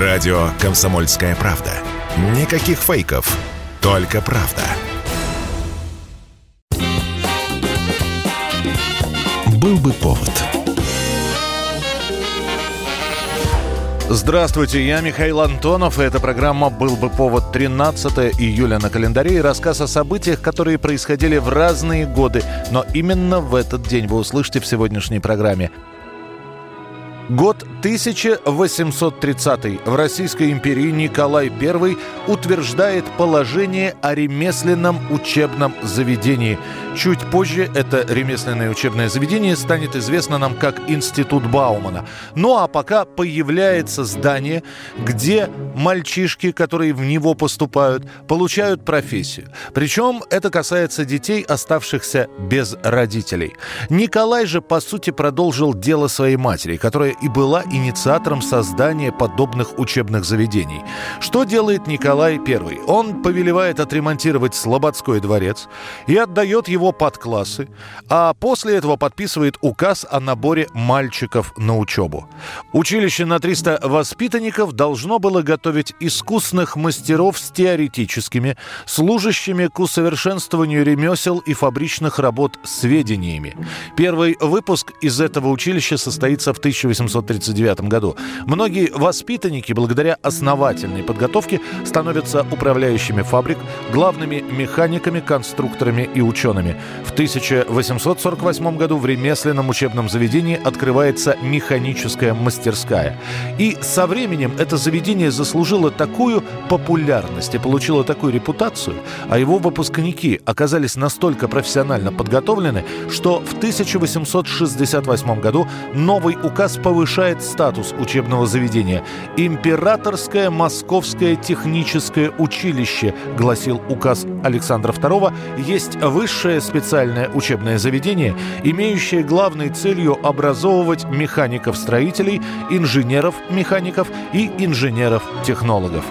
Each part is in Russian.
Радио «Комсомольская правда». Никаких фейков, только правда. Был бы повод. Здравствуйте, я Михаил Антонов, и эта программа «Был бы повод» 13 июля на календаре и рассказ о событиях, которые происходили в разные годы, но именно в этот день вы услышите в сегодняшней программе. Год 1830. В Российской империи Николай I утверждает положение о ремесленном учебном заведении. Чуть позже это ремесленное учебное заведение станет известно нам как Институт Баумана. Ну а пока появляется здание, где мальчишки, которые в него поступают, получают профессию. Причем это касается детей, оставшихся без родителей. Николай же, по сути, продолжил дело своей матери, которая и была инициатором создания подобных учебных заведений. Что делает Николай I? Он повелевает отремонтировать Слободской дворец и отдает его под классы, а после этого подписывает указ о наборе мальчиков на учебу. Училище на 300 воспитанников должно было готовить искусных мастеров с теоретическими, служащими к усовершенствованию ремесел и фабричных работ сведениями. Первый выпуск из этого училища состоится в 1800 1839 году. Многие воспитанники, благодаря основательной подготовке, становятся управляющими фабрик, главными механиками, конструкторами и учеными. В 1848 году в ремесленном учебном заведении открывается механическая мастерская. И со временем это заведение заслужило такую популярность и получило такую репутацию, а его выпускники оказались настолько профессионально подготовлены, что в 1868 году новый указ по повышает статус учебного заведения. «Императорское Московское техническое училище», гласил указ Александра II, есть высшее специальное учебное заведение, имеющее главной целью образовывать механиков-строителей, инженеров-механиков и инженеров-технологов.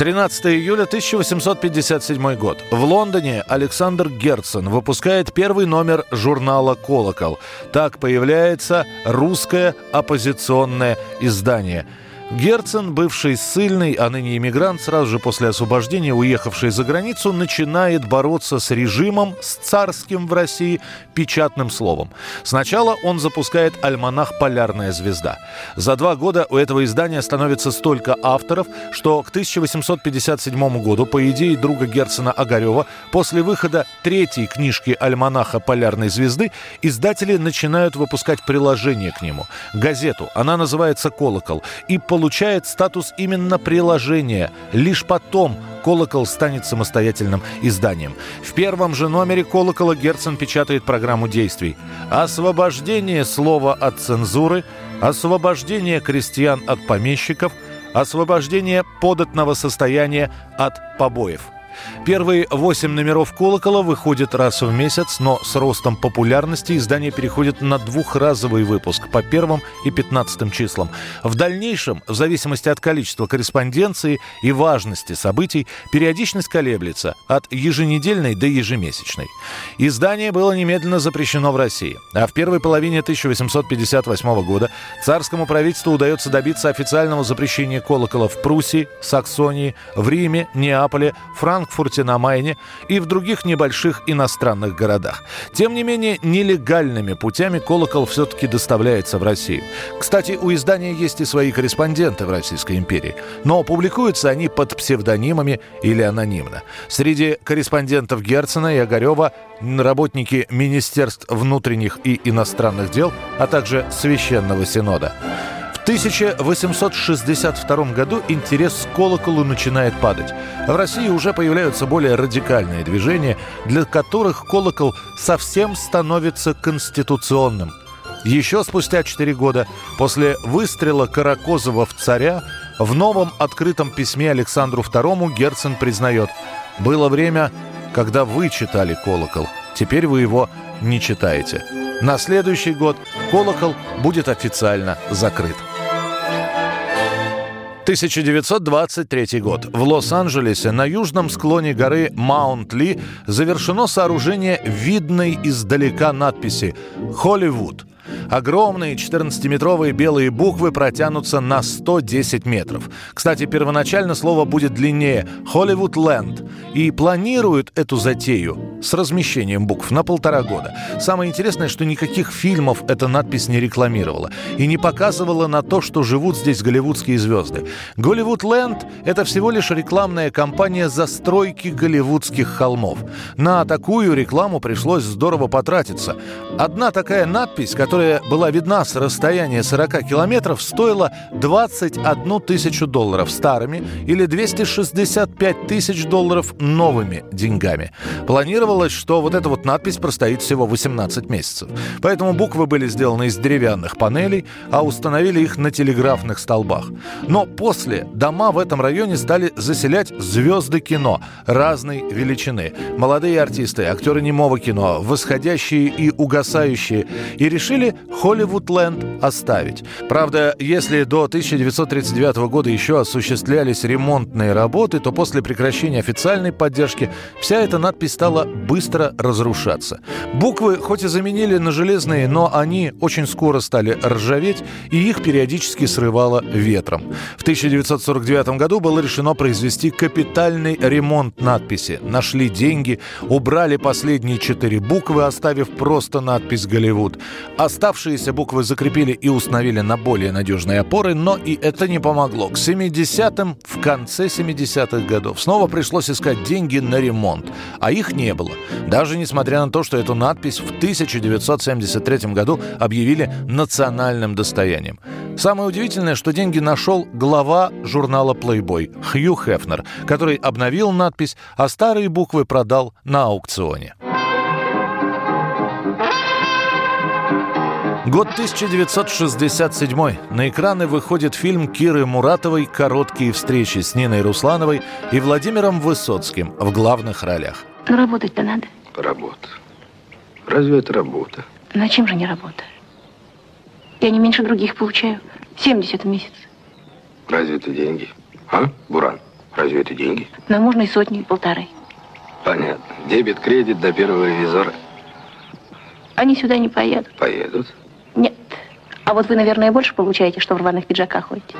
13 июля 1857 год. В Лондоне Александр Герцен выпускает первый номер журнала «Колокол». Так появляется русское оппозиционное издание – Герцен, бывший ссыльный, а ныне иммигрант, сразу же после освобождения, уехавший за границу, начинает бороться с режимом, с царским в России, печатным словом. Сначала он запускает альманах «Полярная звезда». За два года у этого издания становится столько авторов, что к 1857 году, по идее друга Герцена Огарева, после выхода третьей книжки альманаха «Полярной звезды» издатели начинают выпускать приложение к нему, газету. Она называется «Колокол». И по получает статус именно приложения. Лишь потом «Колокол» станет самостоятельным изданием. В первом же номере «Колокола» Герцен печатает программу действий. Освобождение слова от цензуры, освобождение крестьян от помещиков, освобождение податного состояния от побоев – Первые восемь номеров «Колокола» выходят раз в месяц, но с ростом популярности издание переходит на двухразовый выпуск по первым и пятнадцатым числам. В дальнейшем, в зависимости от количества корреспонденции и важности событий, периодичность колеблется от еженедельной до ежемесячной. Издание было немедленно запрещено в России, а в первой половине 1858 года царскому правительству удается добиться официального запрещения «Колокола» в Пруссии, Саксонии, в Риме, Неаполе, Франк Франкфурте на Майне и в других небольших иностранных городах. Тем не менее, нелегальными путями колокол все-таки доставляется в Россию. Кстати, у издания есть и свои корреспонденты в Российской империи, но публикуются они под псевдонимами или анонимно. Среди корреспондентов Герцена и Огарева работники Министерств внутренних и иностранных дел, а также Священного Синода. В 1862 году интерес к колоколу начинает падать. В России уже появляются более радикальные движения, для которых колокол совсем становится конституционным. Еще спустя 4 года, после выстрела Каракозова в царя, в новом открытом письме Александру II Герцен признает «Было время, когда вы читали колокол, теперь вы его не читаете». На следующий год колокол будет официально закрыт. 1923 год. В Лос-Анджелесе на южном склоне горы Маунт-Ли завершено сооружение видной издалека надписи «Холливуд». Огромные 14-метровые белые буквы протянутся на 110 метров. Кстати, первоначально слово будет длиннее «Hollywood Land» и планируют эту затею с размещением букв на полтора года. Самое интересное, что никаких фильмов эта надпись не рекламировала и не показывала на то, что живут здесь голливудские звезды. «Голливуд Ленд» — это всего лишь рекламная кампания застройки голливудских холмов. На такую рекламу пришлось здорово потратиться. Одна такая надпись, которая была видна с расстояния 40 километров, стоила 21 тысячу долларов старыми или 265 тысяч долларов новыми деньгами. Планировал Планировалось, что вот эта вот надпись простоит всего 18 месяцев. Поэтому буквы были сделаны из деревянных панелей, а установили их на телеграфных столбах. Но после дома в этом районе стали заселять звезды кино разной величины. Молодые артисты, актеры немого кино, восходящие и угасающие. И решили Холливуд-ленд оставить. Правда, если до 1939 года еще осуществлялись ремонтные работы, то после прекращения официальной поддержки вся эта надпись стала быстро разрушаться. Буквы хоть и заменили на железные, но они очень скоро стали ржаветь, и их периодически срывало ветром. В 1949 году было решено произвести капитальный ремонт надписи. Нашли деньги, убрали последние четыре буквы, оставив просто надпись «Голливуд». Оставшиеся буквы закрепили и установили на более надежные опоры, но и это не помогло. К 70-м, в конце 70-х годов, снова пришлось искать деньги на ремонт, а их не было. Даже несмотря на то, что эту надпись в 1973 году объявили национальным достоянием. Самое удивительное, что деньги нашел глава журнала Playboy Хью Хефнер, который обновил надпись, а старые буквы продал на аукционе. Год 1967. На экраны выходит фильм Киры Муратовой «Короткие встречи» с Ниной Руслановой и Владимиром Высоцким в главных ролях. Ну, работать-то надо. Работа. Разве это работа? На чем же не работа? Я не меньше других получаю. 70 в месяц. Разве это деньги? А, Буран? Разве это деньги? На можно и сотни, и полторы. Понятно. Дебет, кредит до первого визора. Они сюда не поедут. Поедут? Нет. А вот вы, наверное, больше получаете, что в рваных пиджаках ходите.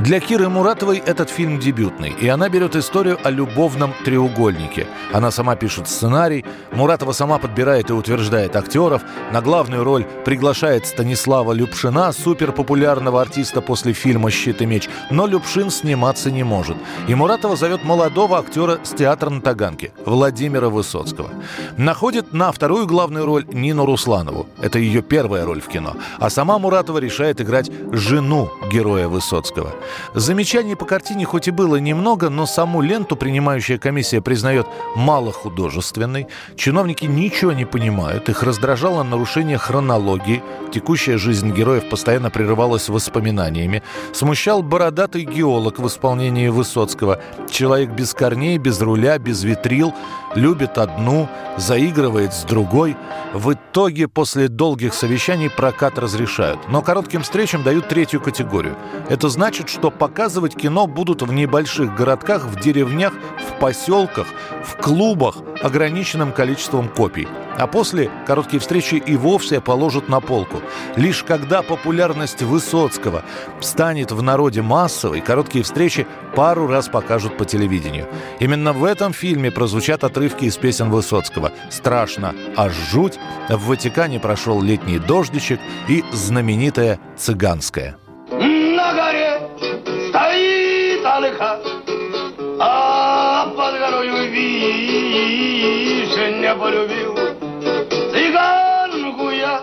Для Киры Муратовой этот фильм дебютный, и она берет историю о любовном треугольнике. Она сама пишет сценарий, Муратова сама подбирает и утверждает актеров, на главную роль приглашает Станислава Любшина, суперпопулярного артиста после фильма «Щит и меч», но Любшин сниматься не может. И Муратова зовет молодого актера с театра на Таганке, Владимира Высоцкого. Находит на вторую главную роль Нину Русланову. Это ее первая роль в кино. А сама Муратова решает играть жену героя Высоцкого. Замечаний по картине хоть и было немного, но саму ленту принимающая комиссия признает малохудожественной. Чиновники ничего не понимают, их раздражало нарушение хронологии. Текущая жизнь героев постоянно прерывалась воспоминаниями. Смущал бородатый геолог в исполнении Высоцкого. Человек без корней, без руля, без витрил, любит одну, заигрывает с другой. В итоге после долгих совещаний прокат разрешают. Но коротким встречам дают третью категорию. Это значит, что показывать кино будут в небольших городках, в деревнях, в поселках, в клубах ограниченным количеством копий. А после короткие встречи и вовсе положат на полку. Лишь когда популярность Высоцкого станет в народе массовой, короткие встречи пару раз покажут по телевидению. Именно в этом фильме прозвучат отрывки из песен Высоцкого «Страшно, аж жуть», «В Ватикане прошел летний дождичек» и знаменитая «Цыганская». Алыха, а под горою вишня полюбил. Цыганку я,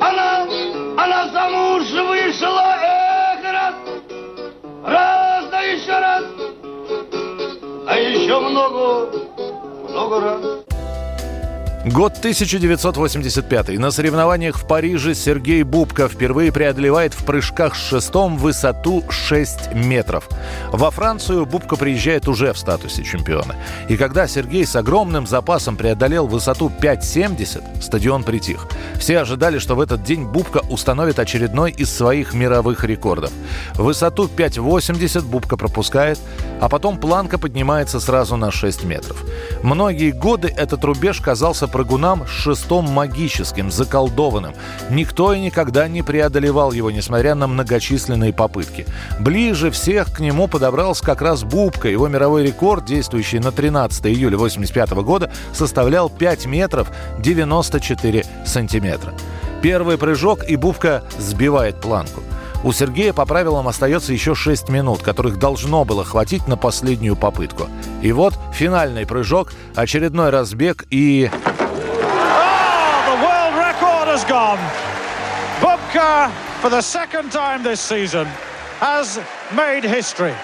она, она замуж вышла, эх, раз, раз да еще раз, а еще много, много раз. Год 1985. На соревнованиях в Париже Сергей Бубка впервые преодолевает в прыжках с шестом высоту 6 метров. Во Францию Бубка приезжает уже в статусе чемпиона. И когда Сергей с огромным запасом преодолел высоту 5,70, стадион притих. Все ожидали, что в этот день Бубка установит очередной из своих мировых рекордов. Высоту 5,80 Бубка пропускает, а потом планка поднимается сразу на 6 метров. Многие годы этот рубеж казался прыгунам шестом магическим, заколдованным. Никто и никогда не преодолевал его, несмотря на многочисленные попытки. Ближе всех к нему подобрался как раз Бубка. Его мировой рекорд, действующий на 13 июля 1985 года, составлял 5 метров 94 сантиметра. Первый прыжок, и Бубка сбивает планку. У Сергея по правилам остается еще 6 минут, которых должно было хватить на последнюю попытку. И вот финальный прыжок, очередной разбег и... gone. Bubka, for the second time this season, has made history.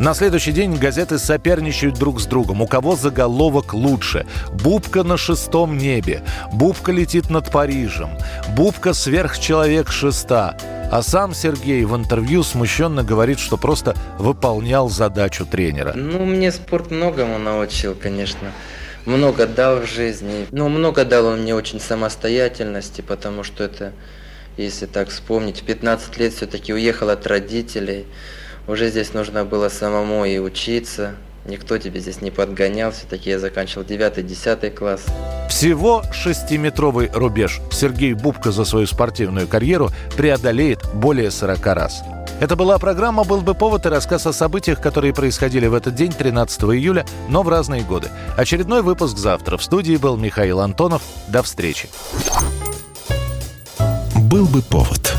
На следующий день газеты соперничают друг с другом. У кого заголовок лучше? Бубка на шестом небе. Бубка летит над Парижем. Бубка сверхчеловек шеста. А сам Сергей в интервью смущенно говорит, что просто выполнял задачу тренера. Ну, мне спорт многому научил, конечно много дал в жизни. Ну, много дал он мне очень самостоятельности, потому что это, если так вспомнить, в 15 лет все-таки уехал от родителей. Уже здесь нужно было самому и учиться. Никто тебе здесь не подгонял. Все-таки я заканчивал 9-10 класс. Всего шестиметровый рубеж Сергей Бубка за свою спортивную карьеру преодолеет более 40 раз. Это была программа «Был бы повод» и рассказ о событиях, которые происходили в этот день, 13 июля, но в разные годы. Очередной выпуск завтра. В студии был Михаил Антонов. До встречи. «Был бы повод»